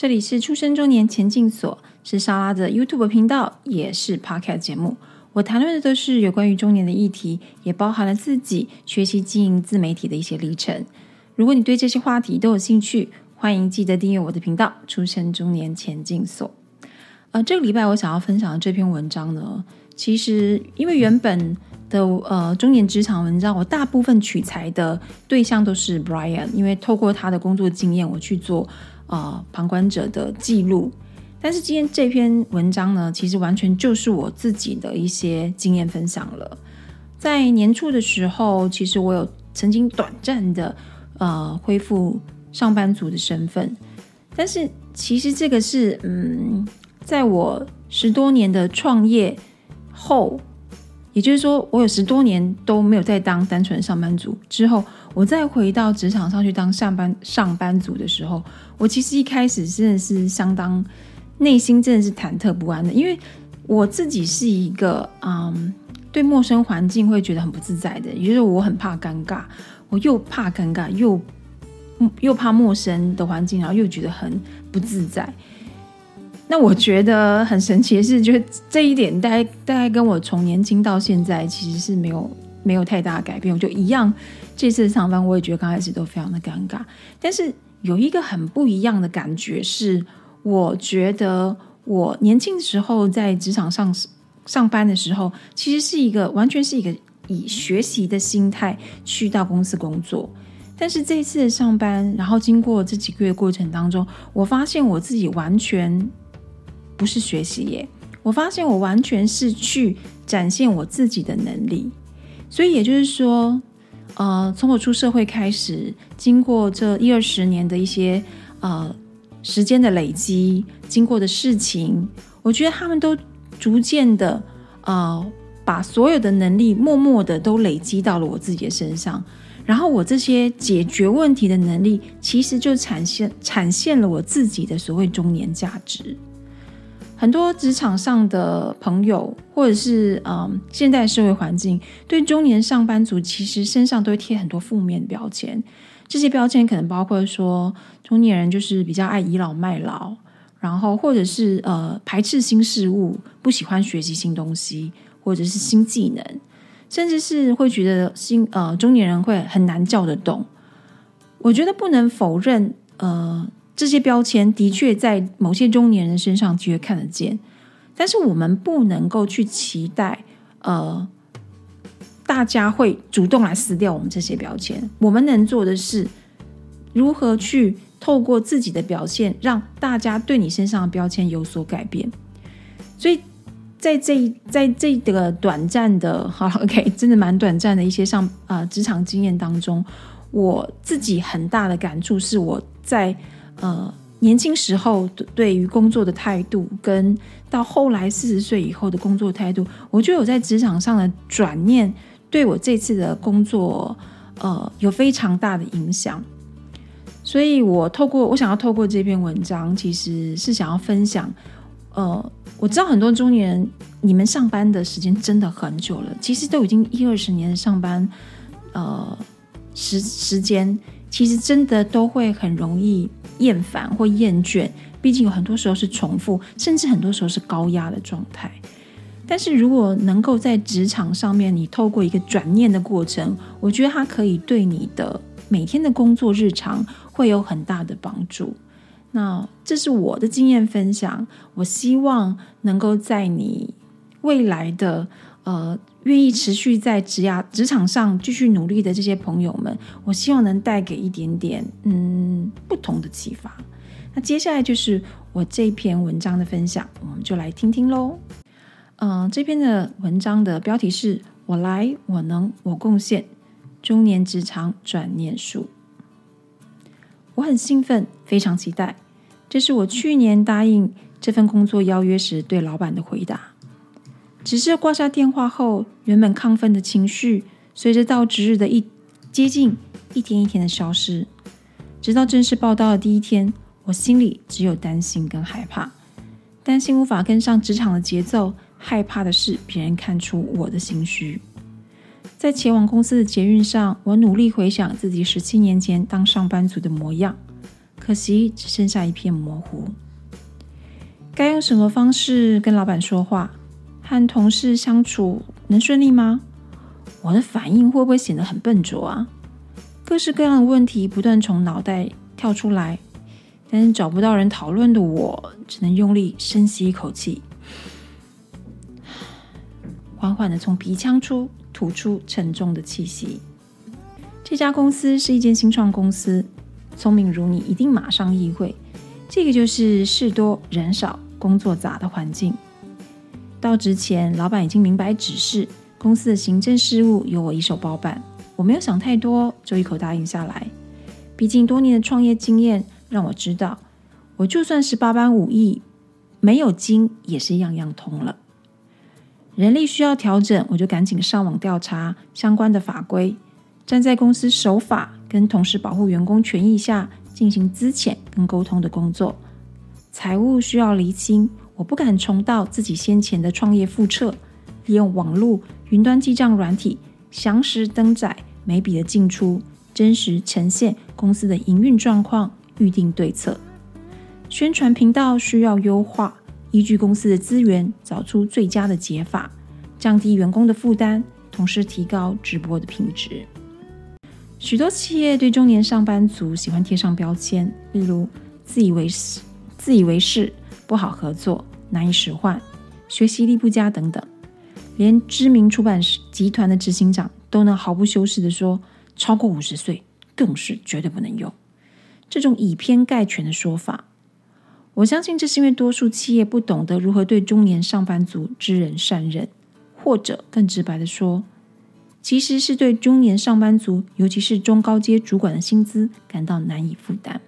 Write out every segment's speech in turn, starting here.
这里是出生中年前进所，是莎拉的 YouTube 频道，也是 Podcast 节目。我谈论的都是有关于中年的议题，也包含了自己学习经营自媒体的一些历程。如果你对这些话题都有兴趣，欢迎记得订阅我的频道“出生中年前进所”。呃，这个礼拜我想要分享的这篇文章呢，其实因为原本的呃中年职场文章，我大部分取材的对象都是 Brian，因为透过他的工作经验，我去做。呃，旁观者的记录，但是今天这篇文章呢，其实完全就是我自己的一些经验分享了。在年初的时候，其实我有曾经短暂的呃恢复上班族的身份，但是其实这个是嗯，在我十多年的创业后，也就是说，我有十多年都没有再当单纯上班族之后。我再回到职场上去当上班上班族的时候，我其实一开始真的是相当内心真的是忐忑不安的，因为我自己是一个嗯对陌生环境会觉得很不自在的，也就是我很怕尴尬，我又怕尴尬又又怕陌生的环境，然后又觉得很不自在。那我觉得很神奇的是，就是这一点大概大概跟我从年轻到现在其实是没有没有太大改变，我就一样。这次上班，我也觉得刚开始都非常的尴尬。但是有一个很不一样的感觉是，我觉得我年轻的时候在职场上上班的时候，其实是一个完全是一个以学习的心态去到公司工作。但是这次上班，然后经过这几个月过程当中，我发现我自己完全不是学习耶，我发现我完全是去展现我自己的能力。所以也就是说。呃，从我出社会开始，经过这一二十年的一些呃时间的累积，经过的事情，我觉得他们都逐渐的呃把所有的能力默默的都累积到了我自己的身上，然后我这些解决问题的能力，其实就产现产现了我自己的所谓中年价值。很多职场上的朋友，或者是嗯，现代社会环境对中年上班族其实身上都会贴很多负面标签。这些标签可能包括说，中年人就是比较爱倚老卖老，然后或者是呃排斥新事物，不喜欢学习新东西，或者是新技能，甚至是会觉得新呃中年人会很难叫得动。我觉得不能否认呃。这些标签的确在某些中年人身上的确看得见，但是我们不能够去期待，呃，大家会主动来撕掉我们这些标签。我们能做的是，如何去透过自己的表现，让大家对你身上的标签有所改变。所以在这在这个短暂的，好，OK，真的蛮短暂的一些上啊职场经验当中，我自己很大的感触是我在。呃，年轻时候对于工作的态度，跟到后来四十岁以后的工作态度，我就有在职场上的转念，对我这次的工作，呃，有非常大的影响。所以我透过我想要透过这篇文章，其实是想要分享。呃，我知道很多中年人，你们上班的时间真的很久了，其实都已经一二十年上班，呃，时时间，其实真的都会很容易。厌烦或厌倦，毕竟有很多时候是重复，甚至很多时候是高压的状态。但是如果能够在职场上面，你透过一个转念的过程，我觉得它可以对你的每天的工作日常会有很大的帮助。那这是我的经验分享，我希望能够在你未来的呃。愿意持续在职涯职场上继续努力的这些朋友们，我希望能带给一点点嗯不同的启发。那接下来就是我这篇文章的分享，我们就来听听喽。嗯，这篇的文章的标题是“我来，我能，我贡献”，中年职场转念术。我很兴奋，非常期待。这是我去年答应这份工作邀约时对老板的回答。只是挂下电话后，原本亢奋的情绪随着到值日的一接近，一天一天的消失。直到正式报道的第一天，我心里只有担心跟害怕。担心无法跟上职场的节奏，害怕的是别人看出我的心虚。在前往公司的捷运上，我努力回想自己十七年前当上班族的模样，可惜只剩下一片模糊。该用什么方式跟老板说话？和同事相处能顺利吗？我的反应会不会显得很笨拙啊？各式各样的问题不断从脑袋跳出来，但是找不到人讨论的我，只能用力深吸一口气，缓缓的从鼻腔出吐出沉重的气息。这家公司是一间新创公司，聪明如你一定马上意会，这个就是事多人少、工作杂的环境。到职前，老板已经明白指示，公司的行政事务由我一手包办。我没有想太多，就一口答应下来。毕竟多年的创业经验让我知道，我就算是八般武艺，没有精也是样样通了。人力需要调整，我就赶紧上网调查相关的法规。站在公司守法跟同时保护员工权益下进行资遣跟沟通的工作，财务需要厘清，我不敢重蹈自己先前的创业覆辙，利用网络云端记账软体详实登载每笔的进出，真实呈现公司的营运状况，预定对策。宣传频道需要优化，依据公司的资源找出最佳的解法，降低员工的负担，同时提高直播的品质。许多企业对中年上班族喜欢贴上标签，例如自以为是、自以为是、不好合作、难以使唤、学习力不佳等等。连知名出版集团的执行长都能毫不修饰地说：“超过五十岁更是绝对不能用。”这种以偏概全的说法，我相信这是因为多数企业不懂得如何对中年上班族知人善任，或者更直白的说。其实是对中年上班族，尤其是中高阶主管的薪资感到难以负担。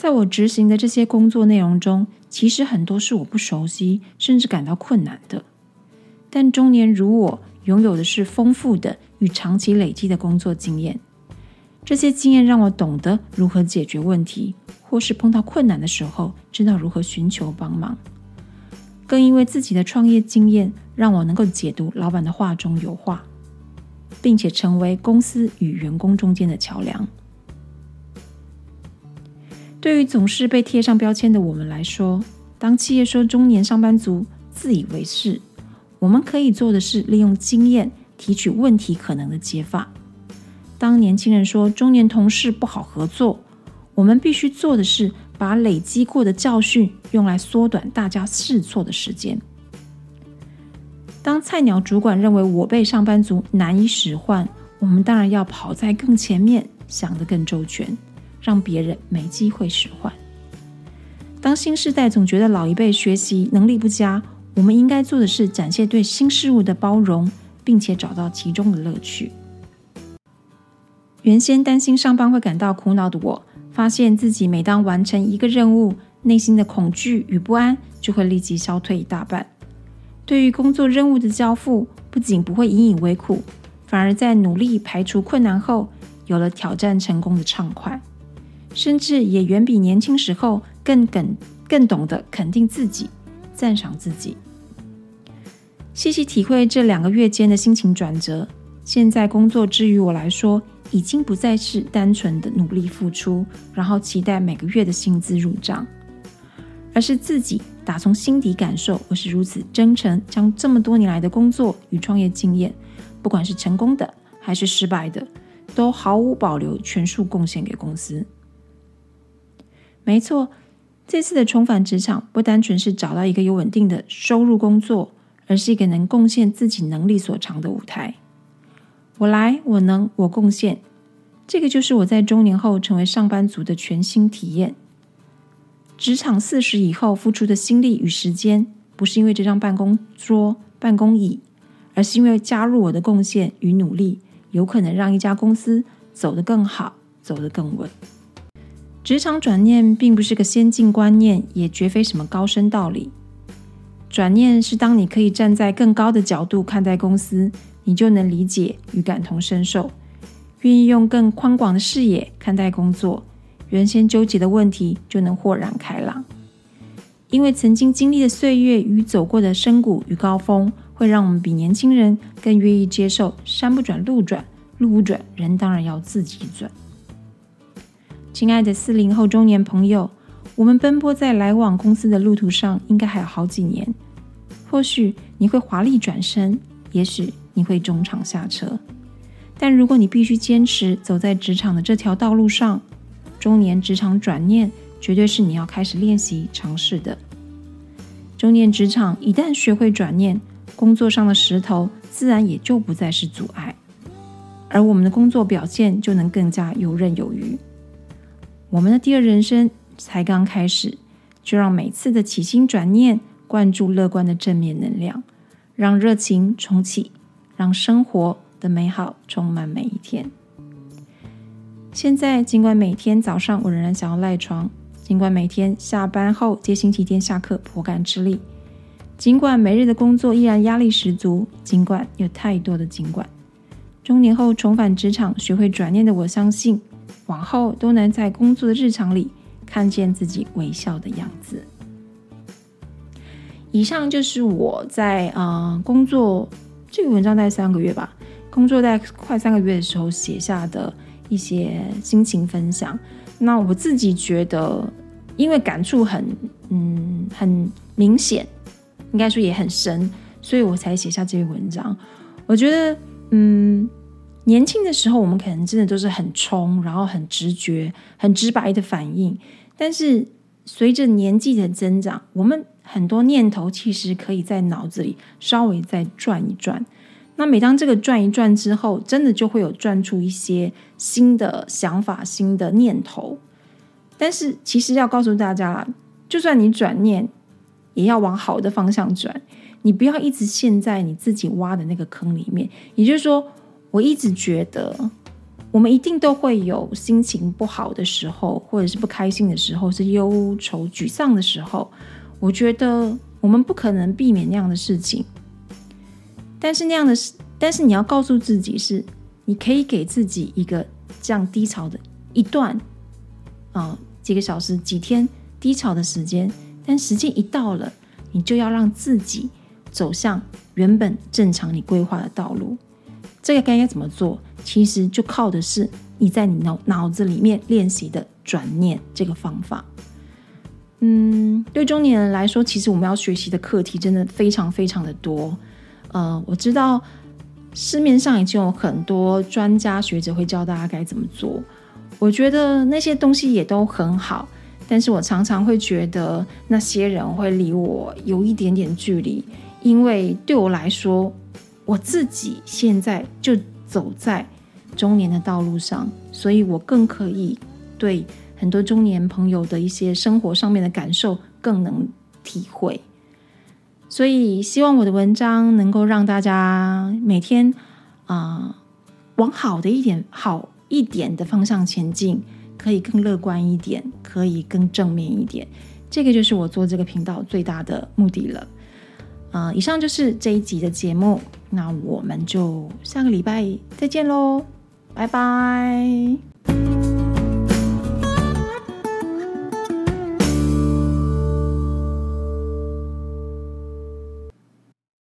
在我执行的这些工作内容中，其实很多是我不熟悉，甚至感到困难的。但中年如我，拥有的是丰富的与长期累积的工作经验。这些经验让我懂得如何解决问题，或是碰到困难的时候，知道如何寻求帮忙。更因为自己的创业经验。让我能够解读老板的话中有话，并且成为公司与员工中间的桥梁。对于总是被贴上标签的我们来说，当企业说中年上班族自以为是，我们可以做的是利用经验提取问题可能的解法。当年轻人说中年同事不好合作，我们必须做的是把累积过的教训用来缩短大家试错的时间。当菜鸟主管认为我被上班族难以使唤，我们当然要跑在更前面，想得更周全，让别人没机会使唤。当新时代总觉得老一辈学习能力不佳，我们应该做的是展现对新事物的包容，并且找到其中的乐趣。原先担心上班会感到苦恼的我，发现自己每当完成一个任务，内心的恐惧与不安就会立即消退一大半。对于工作任务的交付，不仅不会引以为苦，反而在努力排除困难后，有了挑战成功的畅快，甚至也远比年轻时候更更更懂得肯定自己、赞赏自己。细细体会这两个月间的心情转折，现在工作之于我来说，已经不再是单纯的努力付出，然后期待每个月的薪资入账，而是自己。打从心底感受，我是如此真诚，将这么多年来的工作与创业经验，不管是成功的还是失败的，都毫无保留全数贡献给公司。没错，这次的重返职场，不单纯是找到一个有稳定的收入工作，而是一个能贡献自己能力所长的舞台。我来，我能，我贡献，这个就是我在中年后成为上班族的全新体验。职场四十以后付出的心力与时间，不是因为这张办公桌、办公椅，而是因为加入我的贡献与努力，有可能让一家公司走得更好，走得更稳。职场转念并不是个先进观念，也绝非什么高深道理。转念是当你可以站在更高的角度看待公司，你就能理解与感同身受，愿意用更宽广的视野看待工作。原先纠结的问题就能豁然开朗，因为曾经经历的岁月与走过的深谷与高峰，会让我们比年轻人更愿意接受“山不转路转，路不转人当然要自己转”。亲爱的四零后中年朋友，我们奔波在来往公司的路途上，应该还有好几年。或许你会华丽转身，也许你会中场下车。但如果你必须坚持走在职场的这条道路上，中年职场转念绝对是你要开始练习尝试的。中年职场一旦学会转念，工作上的石头自然也就不再是阻碍，而我们的工作表现就能更加游刃有余。我们的第二人生才刚开始，就让每次的起心转念灌注乐观的正面能量，让热情重启，让生活。的美好充满每一天。现在，尽管每天早上我仍然想要赖床，尽管每天下班后接星期天下课颇感吃力，尽管每日的工作依然压力十足，尽管有太多的尽管，中年后重返职场，学会转念的我相信，往后都能在工作的日常里看见自己微笑的样子。以上就是我在啊工作这个文章大概三个月吧。工作在快三个月的时候写下的一些心情分享，那我自己觉得，因为感触很嗯很明显，应该说也很深，所以我才写下这篇文章。我觉得，嗯，年轻的时候我们可能真的都是很冲，然后很直觉、很直白的反应，但是随着年纪的增长，我们很多念头其实可以在脑子里稍微再转一转。那每当这个转一转之后，真的就会有转出一些新的想法、新的念头。但是其实要告诉大家，就算你转念，也要往好的方向转。你不要一直陷在你自己挖的那个坑里面。也就是说，我一直觉得，我们一定都会有心情不好的时候，或者是不开心的时候，是忧愁、沮丧的时候。我觉得我们不可能避免那样的事情。但是那样的是，但是你要告诉自己是，你可以给自己一个这样低潮的一段，啊，几个小时、几天低潮的时间，但时间一到了，你就要让自己走向原本正常你规划的道路。这个该该怎么做？其实就靠的是你在你脑脑子里面练习的转念这个方法。嗯，对中年人来说，其实我们要学习的课题真的非常非常的多。呃，我知道市面上已经有很多专家学者会教大家该怎么做。我觉得那些东西也都很好，但是我常常会觉得那些人会离我有一点点距离，因为对我来说，我自己现在就走在中年的道路上，所以我更可以对很多中年朋友的一些生活上面的感受更能体会。所以，希望我的文章能够让大家每天啊往好的一点、好一点的方向前进，可以更乐观一点，可以更正面一点。这个就是我做这个频道最大的目的了。啊，以上就是这一集的节目，那我们就下个礼拜再见喽，拜拜。